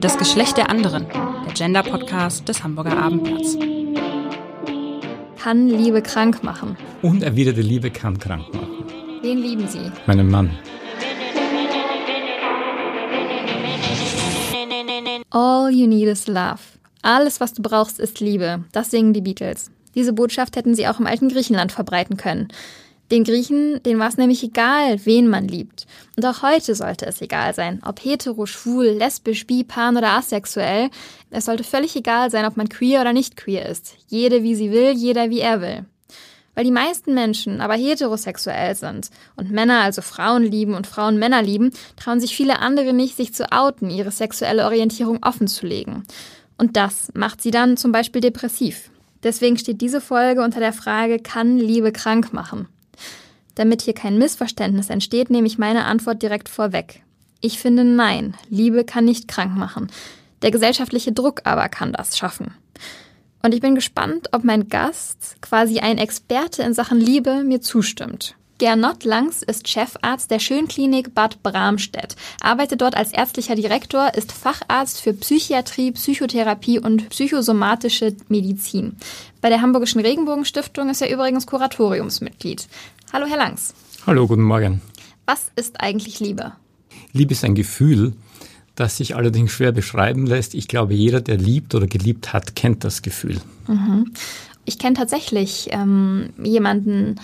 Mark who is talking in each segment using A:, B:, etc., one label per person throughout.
A: Das Geschlecht der anderen, der Gender-Podcast des Hamburger Abendblatts.
B: Kann Liebe krank machen?
C: Unerwiderte Liebe kann krank machen.
B: Wen lieben Sie?
C: Meinen Mann.
B: All you need is love. Alles, was du brauchst, ist Liebe. Das singen die Beatles. Diese Botschaft hätten sie auch im alten Griechenland verbreiten können. Den Griechen, denen war es nämlich egal, wen man liebt. Und auch heute sollte es egal sein, ob hetero, schwul, lesbisch, bi, pan oder asexuell. Es sollte völlig egal sein, ob man queer oder nicht queer ist. Jede wie sie will, jeder wie er will. Weil die meisten Menschen aber heterosexuell sind und Männer also Frauen lieben und Frauen Männer lieben, trauen sich viele andere nicht, sich zu outen, ihre sexuelle Orientierung offen zu legen. Und das macht sie dann zum Beispiel depressiv. Deswegen steht diese Folge unter der Frage, kann Liebe krank machen? Damit hier kein Missverständnis entsteht, nehme ich meine Antwort direkt vorweg. Ich finde nein, Liebe kann nicht krank machen. Der gesellschaftliche Druck aber kann das schaffen. Und ich bin gespannt, ob mein Gast, quasi ein Experte in Sachen Liebe, mir zustimmt. Gernot Langs ist Chefarzt der Schönklinik Bad Bramstedt, arbeitet dort als ärztlicher Direktor, ist Facharzt für Psychiatrie, Psychotherapie und psychosomatische Medizin. Bei der Hamburgischen Regenbogenstiftung ist er übrigens Kuratoriumsmitglied. Hallo, Herr Langs.
C: Hallo, guten Morgen.
B: Was ist eigentlich Liebe?
C: Liebe ist ein Gefühl, das sich allerdings schwer beschreiben lässt. Ich glaube, jeder, der liebt oder geliebt hat, kennt das Gefühl.
B: Mhm. Ich kenne tatsächlich ähm, jemanden,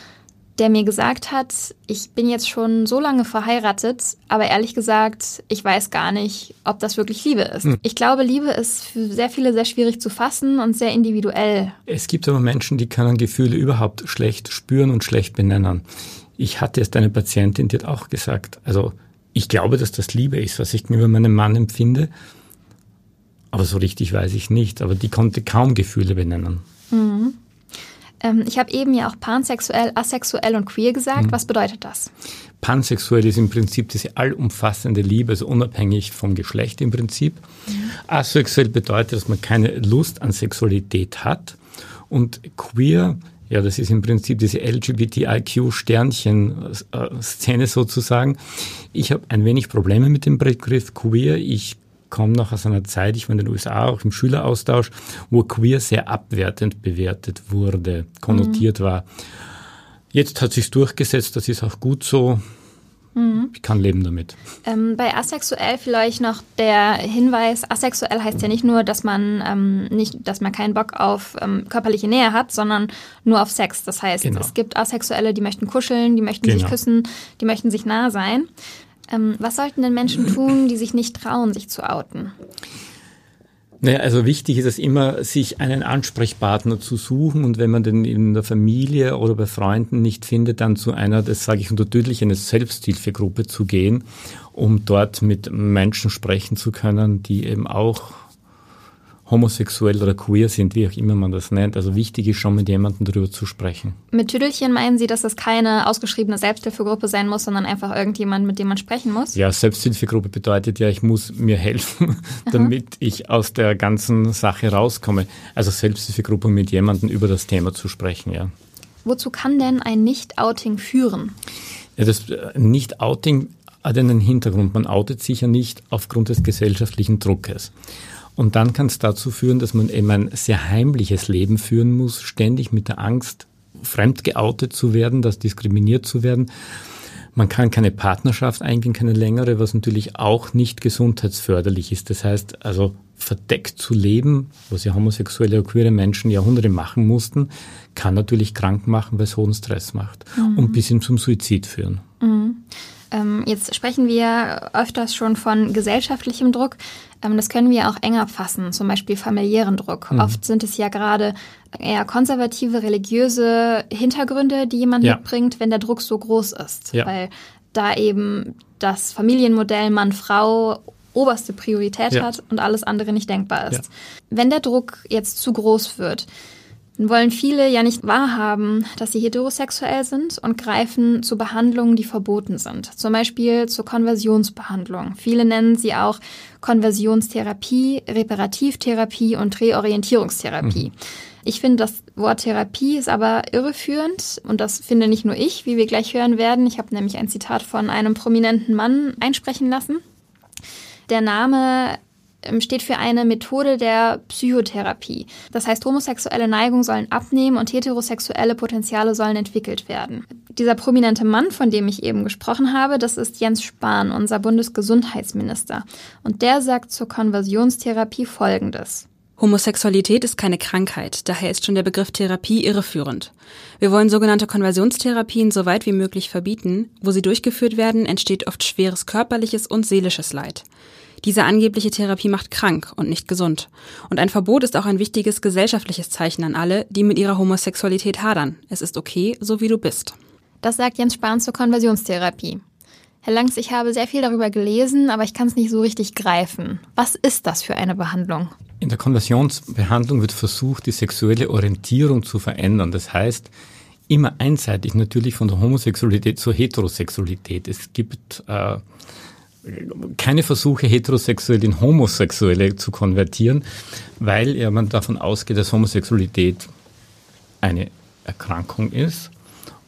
B: der mir gesagt hat, ich bin jetzt schon so lange verheiratet, aber ehrlich gesagt, ich weiß gar nicht, ob das wirklich Liebe ist. Hm. Ich glaube, Liebe ist für sehr viele sehr schwierig zu fassen und sehr individuell.
C: Es gibt aber Menschen, die können Gefühle überhaupt schlecht spüren und schlecht benennen. Ich hatte jetzt eine Patientin, die hat auch gesagt, also ich glaube, dass das Liebe ist, was ich gegenüber meinem Mann empfinde, aber so richtig weiß ich nicht. Aber die konnte kaum Gefühle benennen.
B: Ähm, ich habe eben ja auch pansexuell, asexuell und queer gesagt. Mhm. Was bedeutet das?
C: Pansexuell ist im Prinzip diese allumfassende Liebe, also unabhängig vom Geschlecht im Prinzip. Mhm. Asexuell bedeutet, dass man keine Lust an Sexualität hat. Und queer, ja, das ist im Prinzip diese LGBTIQ-Sternchen-Szene sozusagen. Ich habe ein wenig Probleme mit dem Begriff queer. Ich komme noch aus einer Zeit, ich war in den USA auch im Schüleraustausch, wo queer sehr abwertend bewertet wurde, konnotiert mhm. war. Jetzt hat sich durchgesetzt, das ist auch gut so. Mhm. Ich kann leben damit.
B: Ähm, bei asexuell vielleicht noch der Hinweis: Asexuell heißt ja nicht nur, dass man ähm, nicht, dass man keinen Bock auf ähm, körperliche Nähe hat, sondern nur auf Sex. Das heißt, genau. es gibt Asexuelle, die möchten kuscheln, die möchten genau. sich küssen, die möchten sich nah sein. Ähm, was sollten denn Menschen tun, die sich nicht trauen, sich zu outen?
C: Naja, also wichtig ist es immer, sich einen Ansprechpartner zu suchen und wenn man den in der Familie oder bei Freunden nicht findet, dann zu einer, das sage ich untertüdlich, eine Selbsthilfegruppe zu gehen, um dort mit Menschen sprechen zu können, die eben auch homosexuell oder queer sind, wie auch immer man das nennt. Also wichtig ist schon, mit jemandem darüber zu sprechen.
B: Mit Tüdelchen meinen Sie, dass es keine ausgeschriebene Selbsthilfegruppe sein muss, sondern einfach irgendjemand, mit dem man sprechen muss?
C: Ja, Selbsthilfegruppe bedeutet ja, ich muss mir helfen, damit ich aus der ganzen Sache rauskomme. Also Selbsthilfegruppe mit jemandem über das Thema zu sprechen, ja.
B: Wozu kann denn ein Nicht-Outing führen?
C: Ja, das äh, Nicht-Outing hat einen Hintergrund. Man outet sich ja nicht aufgrund des gesellschaftlichen Druckes. Und dann kann es dazu führen, dass man eben ein sehr heimliches Leben führen muss, ständig mit der Angst, fremd geoutet zu werden, dass diskriminiert zu werden. Man kann keine Partnerschaft eingehen, keine längere, was natürlich auch nicht gesundheitsförderlich ist. Das heißt, also verdeckt zu leben, was ja homosexuelle oder queere Menschen Jahrhunderte machen mussten, kann natürlich krank machen, weil es hohen Stress macht mhm. und bis hin zum Suizid führen.
B: Mhm. Ähm, jetzt sprechen wir öfters schon von gesellschaftlichem Druck. Ähm, das können wir auch enger fassen, zum Beispiel familiären Druck. Mhm. Oft sind es ja gerade eher konservative, religiöse Hintergründe, die jemand ja. mitbringt, wenn der Druck so groß ist. Ja. Weil da eben das Familienmodell Mann-Frau oberste Priorität ja. hat und alles andere nicht denkbar ist. Wenn der Druck jetzt zu groß wird, wollen viele ja nicht wahrhaben, dass sie heterosexuell sind und greifen zu Behandlungen, die verboten sind. Zum Beispiel zur Konversionsbehandlung. Viele nennen sie auch Konversionstherapie, Reparativtherapie und Reorientierungstherapie. Mhm. Ich finde, das Wort Therapie ist aber irreführend und das finde nicht nur ich, wie wir gleich hören werden. Ich habe nämlich ein Zitat von einem prominenten Mann einsprechen lassen. Der Name steht für eine Methode der Psychotherapie. Das heißt, homosexuelle Neigungen sollen abnehmen und heterosexuelle Potenziale sollen entwickelt werden. Dieser prominente Mann, von dem ich eben gesprochen habe, das ist Jens Spahn, unser Bundesgesundheitsminister. Und der sagt zur Konversionstherapie Folgendes.
A: Homosexualität ist keine Krankheit, daher ist schon der Begriff Therapie irreführend. Wir wollen sogenannte Konversionstherapien so weit wie möglich verbieten. Wo sie durchgeführt werden, entsteht oft schweres körperliches und seelisches Leid. Diese angebliche Therapie macht krank und nicht gesund. Und ein Verbot ist auch ein wichtiges gesellschaftliches Zeichen an alle, die mit ihrer Homosexualität hadern. Es ist okay, so wie du bist.
B: Das sagt Jens Spahn zur Konversionstherapie. Herr Langs, ich habe sehr viel darüber gelesen, aber ich kann es nicht so richtig greifen. Was ist das für eine Behandlung?
C: In der Konversionsbehandlung wird versucht, die sexuelle Orientierung zu verändern. Das heißt, immer einseitig natürlich von der Homosexualität zur Heterosexualität. Es gibt äh, keine Versuche, Heterosexuelle in Homosexuelle zu konvertieren, weil ja man davon ausgeht, dass Homosexualität eine Erkrankung ist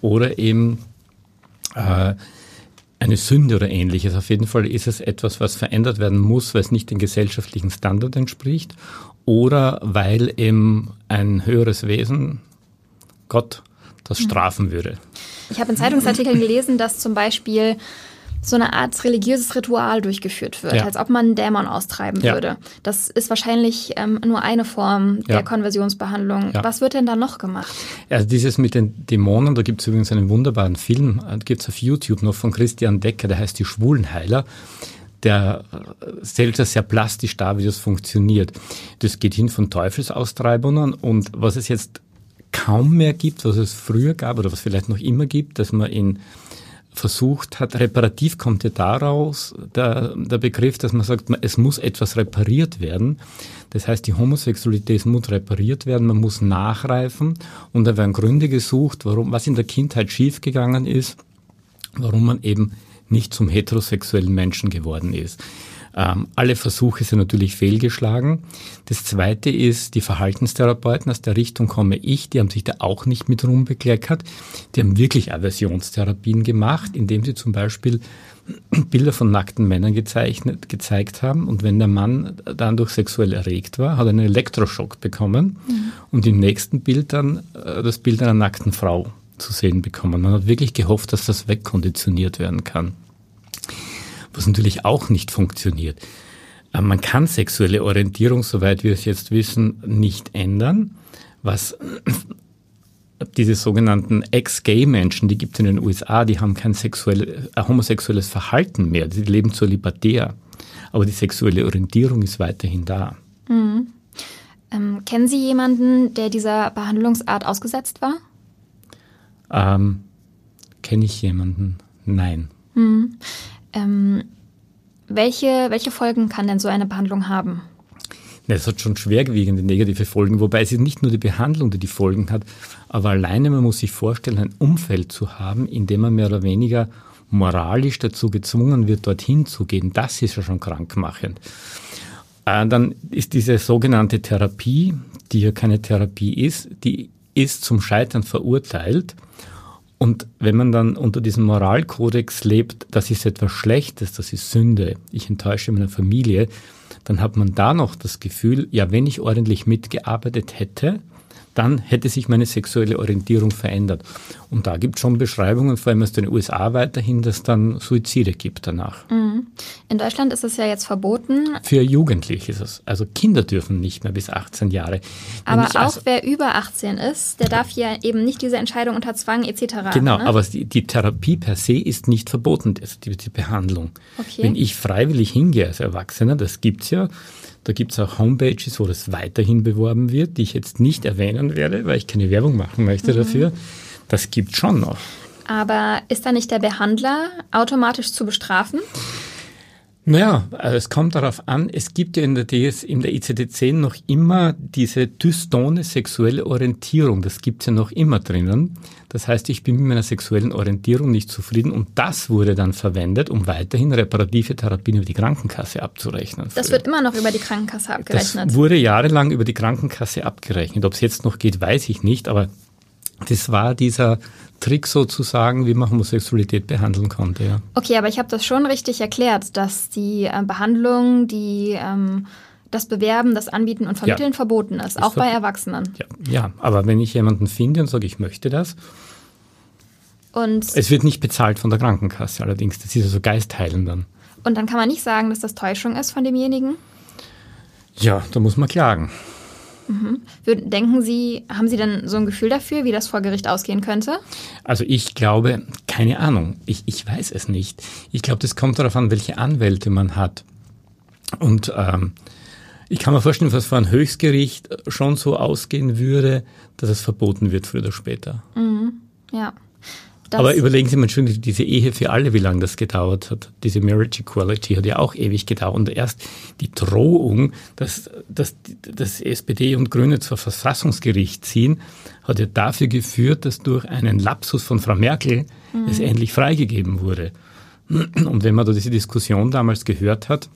C: oder eben äh, eine Sünde oder ähnliches. Auf jeden Fall ist es etwas, was verändert werden muss, weil es nicht den gesellschaftlichen Standard entspricht oder weil eben ein höheres Wesen, Gott, das strafen würde.
B: Ich habe in Zeitungsartikeln gelesen, dass zum Beispiel so eine Art religiöses Ritual durchgeführt wird, ja. als ob man einen Dämon austreiben ja. würde. Das ist wahrscheinlich ähm, nur eine Form der ja. Konversionsbehandlung. Was wird denn da noch gemacht?
C: Also dieses mit den Dämonen, da gibt es übrigens einen wunderbaren Film, äh, gibt es auf YouTube noch von Christian Decker, der heißt Die Schwulenheiler der äh, stellt das sehr plastisch dar, wie das funktioniert. Das geht hin von Teufelsaustreibungen und was es jetzt kaum mehr gibt, was es früher gab oder was vielleicht noch immer gibt, dass man in versucht hat, reparativ kommt ja daraus der, der Begriff, dass man sagt, es muss etwas repariert werden. Das heißt, die Homosexualität muss repariert werden, man muss nachreifen und da werden Gründe gesucht, warum, was in der Kindheit schiefgegangen ist, warum man eben nicht zum heterosexuellen Menschen geworden ist. Ähm, alle Versuche sind natürlich fehlgeschlagen. Das Zweite ist, die Verhaltenstherapeuten, aus der Richtung komme ich, die haben sich da auch nicht mit rumbekleckert. Die haben wirklich Aversionstherapien gemacht, indem sie zum Beispiel Bilder von nackten Männern gezeichnet, gezeigt haben. Und wenn der Mann dann durch sexuell erregt war, hat er einen Elektroschock bekommen mhm. und im nächsten Bild dann äh, das Bild einer nackten Frau zu sehen bekommen. Man hat wirklich gehofft, dass das wegkonditioniert werden kann was natürlich auch nicht funktioniert. Äh, man kann sexuelle Orientierung, soweit wir es jetzt wissen, nicht ändern. Was diese sogenannten Ex-Gay-Menschen, die gibt es in den USA, die haben kein sexuelle, äh, homosexuelles Verhalten mehr, die leben zur libertär. Aber die sexuelle Orientierung ist weiterhin da.
B: Mhm. Ähm, kennen Sie jemanden, der dieser Behandlungsart ausgesetzt war?
C: Ähm, Kenne ich jemanden? Nein.
B: Mhm. Ähm, welche, welche Folgen kann denn so eine Behandlung haben?
C: Es hat schon schwerwiegende negative Folgen, wobei es nicht nur die Behandlung, die die Folgen hat, aber alleine man muss sich vorstellen, ein Umfeld zu haben, in dem man mehr oder weniger moralisch dazu gezwungen wird, dorthin zu gehen. Das ist ja schon krankmachend. Äh, dann ist diese sogenannte Therapie, die ja keine Therapie ist, die ist zum Scheitern verurteilt. Und wenn man dann unter diesem Moralkodex lebt, das ist etwas Schlechtes, das ist Sünde, ich enttäusche meine Familie, dann hat man da noch das Gefühl, ja, wenn ich ordentlich mitgearbeitet hätte, dann hätte sich meine sexuelle Orientierung verändert. Und da gibt es schon Beschreibungen, vor allem aus den USA weiterhin, dass dann Suizide gibt danach.
B: Mhm. In Deutschland ist es ja jetzt verboten.
C: Für Jugendliche ist es. Also Kinder dürfen nicht mehr bis 18 Jahre.
B: Aber auch also, wer über 18 ist, der darf ja eben nicht diese Entscheidung unter Zwang etc.
C: Genau, ne? aber die, die, Therapie per se ist nicht verboten, die, die Behandlung. Okay. Wenn ich freiwillig hingehe als Erwachsener, das gibt es ja, da gibt es auch Homepages, wo das weiterhin beworben wird, die ich jetzt nicht erwähnen werde, weil ich keine Werbung machen möchte mhm. dafür. Das gibt schon noch.
B: Aber ist da nicht der Behandler automatisch zu bestrafen?
C: Naja, also es kommt darauf an, es gibt ja in der, DS, in der ICD-10 noch immer diese dystone sexuelle Orientierung. Das gibt's ja noch immer drinnen. Das heißt, ich bin mit meiner sexuellen Orientierung nicht zufrieden und das wurde dann verwendet, um weiterhin reparative Therapien über die Krankenkasse abzurechnen.
B: Das wird immer noch über die Krankenkasse abgerechnet.
C: Das wurde jahrelang über die Krankenkasse abgerechnet. Ob es jetzt noch geht, weiß ich nicht, aber das war dieser Trick sozusagen, wie man Homosexualität behandeln konnte. Ja.
B: Okay, aber ich habe das schon richtig erklärt, dass die äh, Behandlung, die ähm, das Bewerben, das Anbieten und Vermitteln
C: Ja.
B: verboten ist, auch
C: ver-
B: bei Erwachsenen.
C: Ja, ja, aber wenn ich jemanden finde und sage, ich möchte das,
B: Und,
C: es wird nicht bezahlt von der Krankenkasse allerdings, das ist also Geistheilen dann.
B: und dann kann man nicht sagen, dass das Täuschung ist von demjenigen.
C: Ja, da muss man klagen.
B: Würden- Denken Sie, haben Sie denn so ein Gefühl dafür, wie das vor Gericht ausgehen könnte?
C: Also ich glaube, keine Ahnung, ich, ich weiß es nicht. Ich glaube, das kommt darauf an, welche Anwälte man hat. Und ähm, ich kann mir vorstellen, dass vor einem Höchstgericht schon so ausgehen würde, dass es verboten wird, früher oder später.
B: Ja.
C: Aber überlegen Sie mal schon, diese Ehe für alle, wie lange das gedauert hat. Diese Marriage Equality hat ja auch ewig gedauert. Und erst die Drohung, dass, dass, dass SPD und Grüne zur Verfassungsgericht ziehen, hat ja dafür geführt, dass durch einen Lapsus von Frau Merkel es endlich freigegeben wurde. Und wenn man da diese Diskussion damals gehört hat,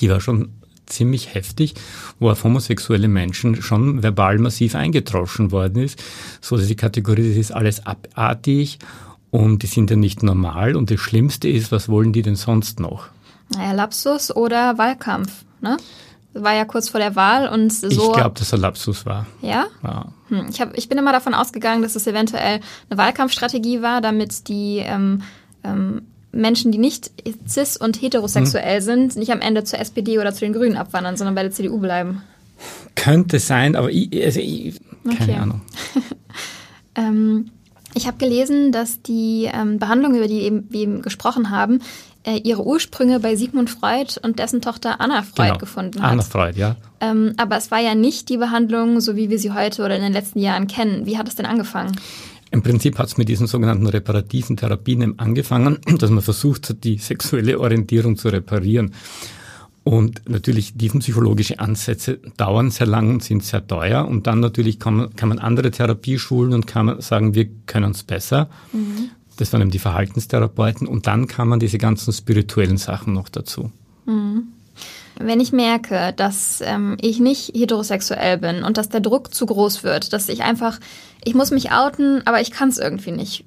C: die war schon ziemlich heftig, wo auf homosexuelle Menschen schon verbal massiv eingetroschen worden ist, so dass die Kategorie, das ist alles abartig und die sind ja nicht normal und das Schlimmste ist, was wollen die denn sonst noch?
B: naja, Lapsus oder Wahlkampf, ne? War ja kurz vor der Wahl und so.
C: Ich glaube, dass er Lapsus war.
B: ja?
C: Ja.
B: Hm, Ich, hab, ich bin immer davon ausgegangen, dass es eventuell eine Wahlkampfstrategie war, damit die ähm, ähm, Menschen, die nicht cis- und heterosexuell sind, nicht am Ende zur SPD oder zu den Grünen abwandern, sondern bei der CDU bleiben.
C: Könnte sein, aber ich, also ich, keine
B: Okay.
C: Ahnung.
B: Ähm, ich habe gelesen, dass die ähm, Behandlung, über die eben, wir eben gesprochen haben, äh, ihre Ursprünge bei Sigmund Freud und dessen Tochter Anna Freud
C: Genau.
B: gefunden hat.
C: Anna Freud, ja.
B: Ähm, aber es war ja nicht die Behandlung, so wie wir sie heute oder in den letzten Jahren kennen. Wie hat es denn angefangen?
C: Im Prinzip hat es mit diesen sogenannten reparativen Therapien angefangen, dass man versucht hat, die sexuelle Orientierung zu reparieren. Und natürlich tiefenpsychologische Ansätze dauern sehr lang und sind sehr teuer. Und dann natürlich kann man, kann man andere Therapieschulen und kann man sagen, wir können es besser. Das waren eben die Verhaltenstherapeuten. Und dann kann man diese ganzen spirituellen Sachen noch dazu.
B: Wenn ich merke, dass ähm, ich nicht heterosexuell bin und dass der Druck zu groß wird, dass ich einfach, ich muss mich outen, aber ich kann es irgendwie nicht.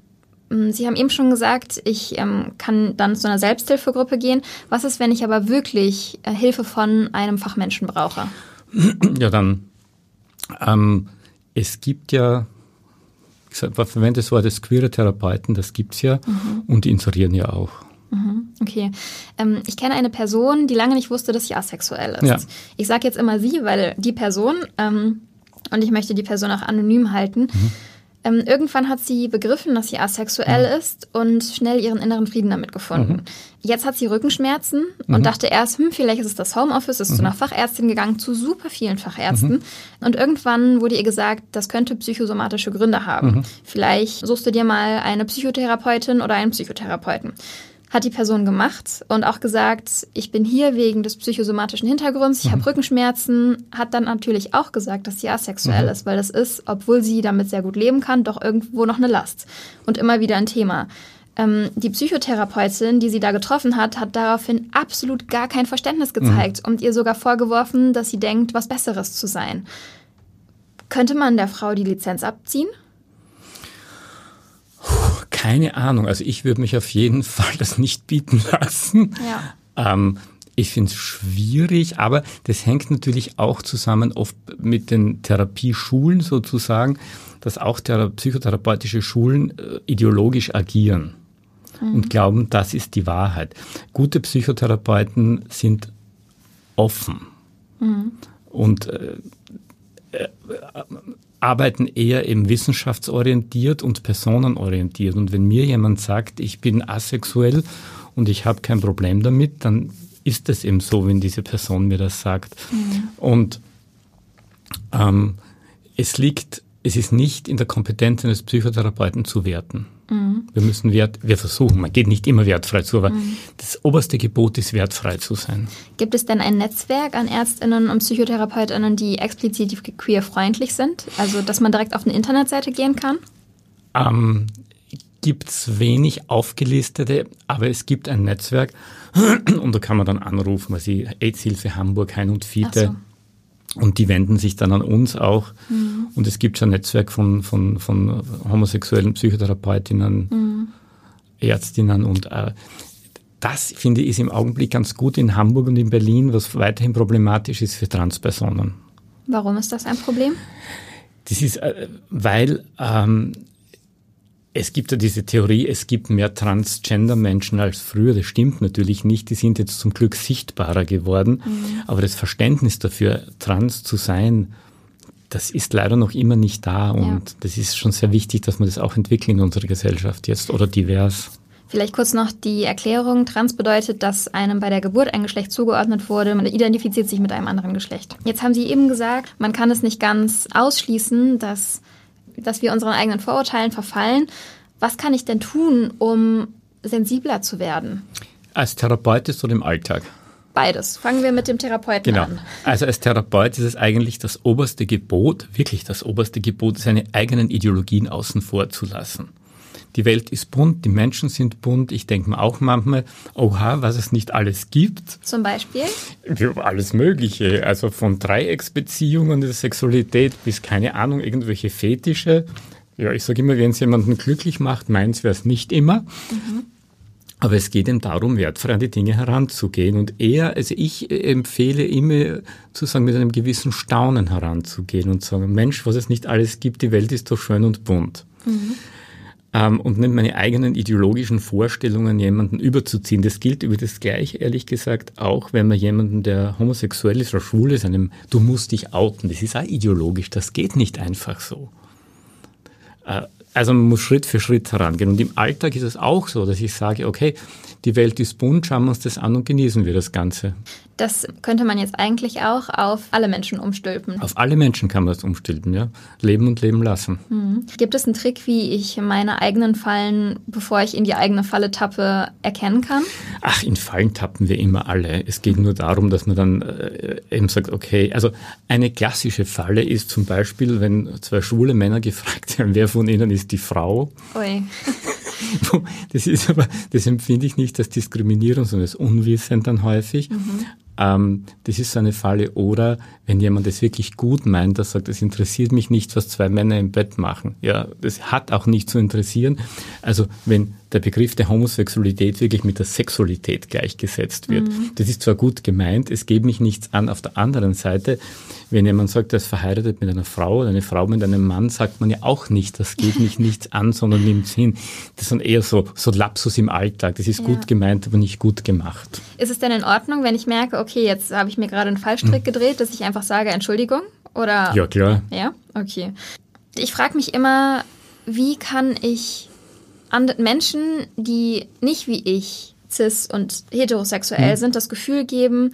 B: Mm, Sie haben eben schon gesagt, ich ähm, kann dann zu einer Selbsthilfegruppe gehen. Was ist, wenn ich aber wirklich äh, Hilfe von einem Fachmenschen brauche?
C: Ja, dann, ähm, es gibt ja, ich verwendet das Wort des queere Therapeuten, das gibt's ja, und die inserieren ja auch.
B: Okay. Ähm, ich kenne eine Person, die lange nicht wusste, dass sie asexuell ist.
C: Ja.
B: Ich sage jetzt immer sie, weil die Person, ähm, und ich möchte die Person auch anonym halten, ähm, irgendwann hat sie begriffen, dass sie asexuell ist und schnell ihren inneren Frieden damit gefunden. Jetzt hat sie Rückenschmerzen und dachte erst, hm, vielleicht ist es das Homeoffice, ist zu einer Fachärztin gegangen, zu super vielen Fachärzten. Und irgendwann wurde ihr gesagt, das könnte psychosomatische Gründe haben. Vielleicht suchst du dir mal eine Psychotherapeutin oder einen Psychotherapeuten hat die Person gemacht und auch gesagt, ich bin hier wegen des psychosomatischen Hintergrunds, ich habe Rückenschmerzen, hat dann natürlich auch gesagt, dass sie asexuell ist, weil das ist, obwohl sie damit sehr gut leben kann, doch irgendwo noch eine Last und immer wieder ein Thema. Ähm, die Psychotherapeutin, die sie da getroffen hat, hat daraufhin absolut gar kein Verständnis gezeigt und ihr sogar vorgeworfen, dass sie denkt, was Besseres zu sein. Könnte man der Frau die Lizenz abziehen?
C: Keine Ahnung, also ich würde mich auf jeden Fall das nicht bieten lassen.
B: Ja.
C: Ähm, ich finde es schwierig, aber das hängt natürlich auch zusammen oft mit den Therapieschulen sozusagen, dass auch thera psychotherapeutische Schulen äh, ideologisch agieren und glauben, das ist die Wahrheit. Gute Psychotherapeuten sind offen und äh, äh, arbeiten eher eben wissenschaftsorientiert und personenorientiert. Und wenn mir jemand sagt, ich bin asexuell und ich habe kein Problem damit, dann ist es eben so, wenn diese Person mir das sagt. Und ähm, es liegt, es ist nicht in der Kompetenz eines Psychotherapeuten zu werten. Wir müssen wert, wir versuchen, man geht nicht immer wertfrei zu, aber das oberste Gebot ist, wertfrei zu sein.
B: Gibt es denn ein Netzwerk an Ärztinnen und Psychotherapeutinnen, die explizit queerfreundlich sind? Also, dass man direkt auf eine Internetseite gehen kann?
C: Ähm, gibt es wenig aufgelistete, aber es gibt ein Netzwerk und da kann man dann anrufen, weil sie AIDS-Hilfe Hamburg, Hein und Fiete. Und die wenden sich dann an uns auch. Und es gibt schon ein Netzwerk von, von, von homosexuellen Psychotherapeutinnen, Ärztinnen und äh, das, finde ich, ist im Augenblick ganz gut in Hamburg und in Berlin, was weiterhin problematisch ist für Transpersonen.
B: Warum ist das ein Problem?
C: Das ist, äh, weil ähm, es gibt ja diese Theorie, es gibt mehr Transgender-Menschen als früher. Das stimmt natürlich nicht. Die sind jetzt zum Glück sichtbarer geworden. Mhm. Aber das Verständnis dafür, trans zu sein, das ist leider noch immer nicht da. Und ja. das ist schon sehr wichtig, dass wir das auch entwickeln in unserer Gesellschaft jetzt oder divers.
B: Vielleicht kurz noch die Erklärung. Trans bedeutet, dass einem bei der Geburt ein Geschlecht zugeordnet wurde. Man identifiziert sich mit einem anderen Geschlecht. Jetzt haben Sie eben gesagt, man kann es nicht ganz ausschließen, dass dass wir unseren eigenen Vorurteilen verfallen. Was kann ich denn tun, um sensibler zu werden?
C: Als Therapeut ist oder im Alltag?
B: Beides. Fangen wir mit dem Therapeuten
C: genau.
B: an.
C: Also als Therapeut ist es eigentlich das oberste Gebot, wirklich das oberste Gebot, seine eigenen Ideologien außen vor zu lassen die Welt ist bunt, die Menschen sind bunt. Ich denke mir auch manchmal, oha, was es nicht alles gibt.
B: Zum Beispiel?
C: Ja, alles Mögliche. Also von Dreiecksbeziehungen der Sexualität bis, keine Ahnung, irgendwelche Fetische. Ja, ich sage immer, wenn es jemanden glücklich macht, meins wäre es nicht immer. Mhm. Aber es geht eben darum, wertfrei an die Dinge heranzugehen. Und eher, also ich empfehle immer zu sagen, mit einem gewissen Staunen heranzugehen und sagen, Mensch, was es nicht alles gibt, die Welt ist doch schön und bunt. Mhm ähm, und nicht meine eigenen ideologischen Vorstellungen jemanden überzuziehen. Das gilt über das Gleiche, ehrlich gesagt, auch wenn man jemanden, der homosexuell ist oder schwul ist, einem, du musst dich outen. Das ist auch ideologisch. Das geht nicht einfach so. Äh, also man muss Schritt für Schritt herangehen. Und im Alltag ist es auch so, dass ich sage, okay, die Welt ist bunt, schauen wir uns das an und genießen wir das Ganze.
B: Das könnte man jetzt eigentlich auch auf alle Menschen umstülpen.
C: Auf alle Menschen kann man das umstülpen, ja. Leben und leben lassen.
B: Mhm. Gibt es einen Trick, wie ich meine eigenen Fallen, bevor ich in die eigene Falle tappe, erkennen kann?
C: Ach, in Fallen tappen wir immer alle. Es geht nur darum, dass man dann äh, eben sagt, okay, also eine klassische Falle ist zum Beispiel, wenn zwei schwule Männer gefragt werden, wer von ihnen ist die Frau.
B: Ui.
C: das ist aber, das empfinde ich nicht als Diskriminierung, sondern als Unwissen dann häufig. Mhm. Ähm, das ist so eine Falle. Oder wenn jemand es wirklich gut meint, der sagt, es interessiert mich nicht, was zwei Männer im Bett machen. Ja, das hat auch nicht zu interessieren. Also wenn der Begriff der Homosexualität wirklich mit der Sexualität gleichgesetzt wird. Mhm. Das ist zwar gut gemeint, es geht mich nichts an. Auf der anderen Seite, wenn jemand sagt, er ist verheiratet mit einer Frau oder eine Frau mit einem Mann, sagt man ja auch nicht, das geht mich nichts an, sondern nimmt es hin. Das sind eher so, so Lapsus im Alltag. Das ist ja. gut gemeint, aber nicht gut gemacht.
B: Ist es denn in Ordnung, wenn ich merke, okay, jetzt habe ich mir gerade einen Fallstrick mhm. gedreht, dass ich einfach sage, Entschuldigung? Oder?
C: Ja, klar.
B: Ja, okay. Ich frage mich immer, wie kann ich Menschen, die nicht wie ich cis und heterosexuell mhm. sind, das Gefühl geben,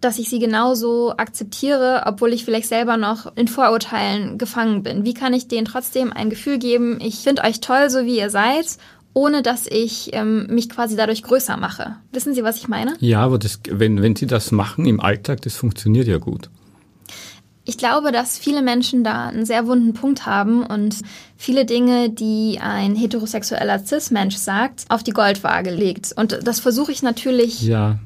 B: dass ich sie genauso akzeptiere, obwohl ich vielleicht selber noch in Vorurteilen gefangen bin. Wie kann ich denen trotzdem ein Gefühl geben, ich finde euch toll, so wie ihr seid, ohne dass ich ähm, mich quasi dadurch größer mache? Wissen Sie, was ich meine?
C: Ja, aber das, wenn, wenn Sie das machen im Alltag, das funktioniert ja gut.
B: Ich glaube, dass viele Menschen da einen sehr wunden Punkt haben und viele Dinge, die ein heterosexueller Cis-Mensch sagt, auf die Goldwaage legt. Und das versuche ich natürlich ja.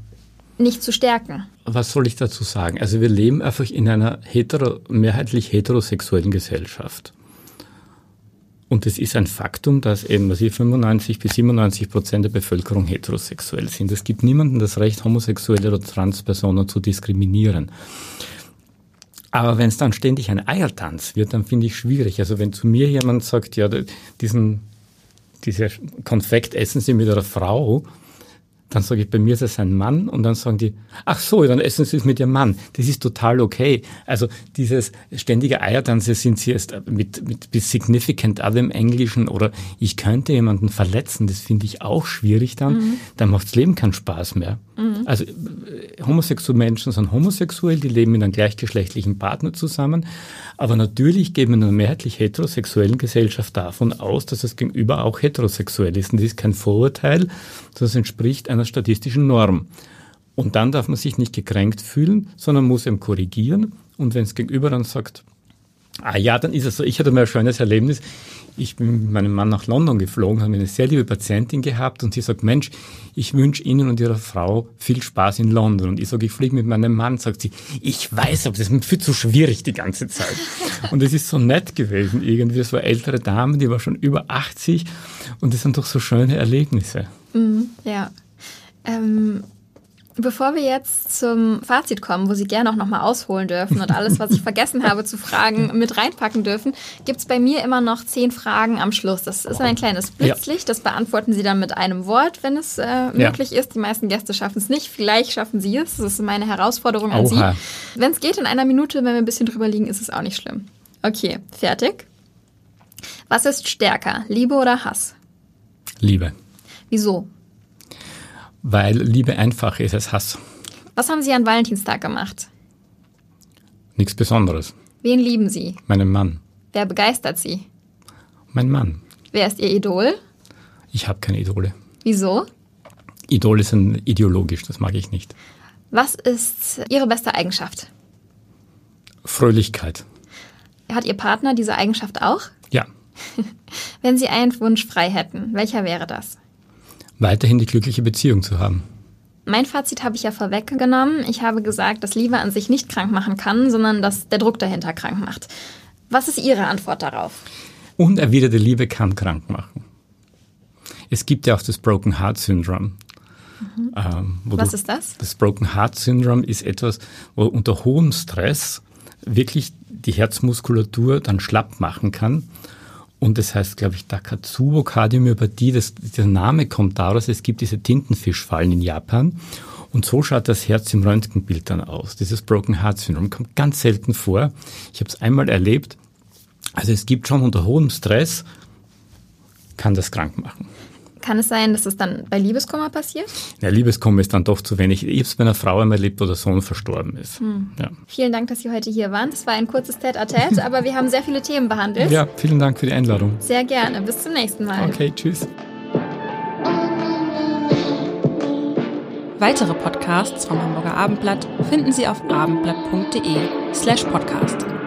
B: nicht zu stärken.
C: Was soll ich dazu sagen? Also wir leben einfach in einer hetero, mehrheitlich heterosexuellen Gesellschaft. Und es ist ein Faktum, dass eben was 95 bis 97 Prozent der Bevölkerung heterosexuell sind. Es gibt niemanden das Recht, homosexuelle oder Transpersonen zu diskriminieren. Aber wenn es dann ständig ein Eiertanz wird, dann finde ich schwierig. Also wenn zu mir jemand sagt, ja, diesen, diese Konfekt essen Sie mit einer Frau, dann sage ich, bei mir ist es ein Mann und dann sagen die, ach so, dann essen Sie es mit Ihrem Mann. Das ist total okay. Also dieses ständige Eiertanze sind Sie jetzt mit, mit bis significant other im Englischen oder ich könnte jemanden verletzen, das finde ich auch schwierig dann. Mhm. Dann macht das Leben keinen Spaß mehr. Mhm. Also äh, homosexuelle Menschen sind homosexuell, die leben mit einem gleichgeschlechtlichen Partner zusammen. Aber natürlich gehen wir in einer mehrheitlich heterosexuellen Gesellschaft davon aus, dass das Gegenüber auch heterosexuell ist. Und das ist kein Vorurteil, das entspricht einer statistischen Norm. Und dann darf man sich nicht gekränkt fühlen, sondern muss eben korrigieren. Und wenn das Gegenüber dann sagt, ah ja, dann ist es so, ich hatte mal ein schönes Erlebnis. Ich bin mit meinem Mann nach London geflogen, habe eine sehr liebe Patientin gehabt und sie sagt, Mensch, ich wünsche Ihnen und Ihrer Frau viel Spaß in London. Und ich sage, ich fliege mit meinem Mann, sagt sie, ich weiß, aber das ist viel zu schwierig die ganze Zeit. Und es ist so nett gewesen irgendwie. Es war ältere Dame, die war schon über 80 und das sind doch so schöne Erlebnisse.
B: Mhm, ja. Ähm, Bevor wir jetzt zum Fazit kommen, wo Sie gerne auch nochmal ausholen dürfen und alles, was ich vergessen habe zu fragen, mit reinpacken dürfen, gibt es bei mir immer noch zehn Fragen am Schluss. Das ist ein kleines Blitzlicht. Das beantworten Sie dann mit einem Wort, wenn es äh, möglich ja. ist. Die meisten Gäste schaffen es nicht. Vielleicht schaffen Sie es. Das ist meine Herausforderung an Oha. Sie. Wenn es geht in einer Minute, wenn wir ein bisschen drüber liegen, ist es auch nicht schlimm. Okay, fertig. Was ist stärker, Liebe oder Hass?
C: Liebe.
B: Wieso?
C: Weil Liebe einfacher ist als Hass.
B: Was haben Sie an Valentinstag gemacht?
C: Nichts Besonderes.
B: Wen lieben Sie?
C: Meinen Mann.
B: Wer begeistert Sie?
C: Mein Mann.
B: Wer ist Ihr Idol?
C: Ich habe keine Idole.
B: Wieso?
C: Idole sind ideologisch, das mag ich nicht.
B: Was ist Ihre beste Eigenschaft?
C: Fröhlichkeit.
B: Hat Ihr Partner diese Eigenschaft auch?
C: Ja.
B: Wenn Sie einen Wunsch frei hätten, welcher wäre das?
C: Weiterhin die glückliche Beziehung zu haben.
B: Mein Fazit habe ich ja vorweggenommen. Ich habe gesagt, dass Liebe an sich nicht krank machen kann, sondern dass der Druck dahinter krank macht. Was ist Ihre Antwort darauf?
C: Unerwiderte Liebe kann krank machen. Es gibt ja auch das Broken Heart Syndrome.
B: Mhm. Ähm, Was du, ist das?
C: Das Broken Heart Syndrome ist etwas, wo unter hohem Stress wirklich die Herzmuskulatur dann schlapp machen kann und das heißt, glaube ich, Takatsubo-Kardiomyopathie. Das, der Name kommt daraus, es gibt diese Tintenfischfallen in Japan. Und so schaut das Herz im Röntgenbild dann aus. Dieses Broken Heart Syndrome kommt ganz selten vor. Ich habe es einmal erlebt. Also es gibt schon unter hohem Stress, kann das krank machen.
B: Kann es sein, dass es dann bei Liebeskummer passiert?
C: Ja, Liebeskummer ist dann doch zu wenig. Ich habe es bei einer Frau einmal erlebt, wo der Sohn verstorben ist. Hm.
B: Ja. Vielen Dank, dass Sie heute hier waren. Das war ein kurzes Tête-à-Tête, aber wir haben sehr viele Themen behandelt.
C: Ja, vielen Dank für die Einladung.
B: Sehr gerne. Bis zum nächsten Mal.
C: Okay, tschüss.
A: Weitere Podcasts vom Hamburger Abendblatt finden Sie auf abendblatt.de slash podcast.